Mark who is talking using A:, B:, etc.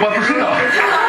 A: 我不知道。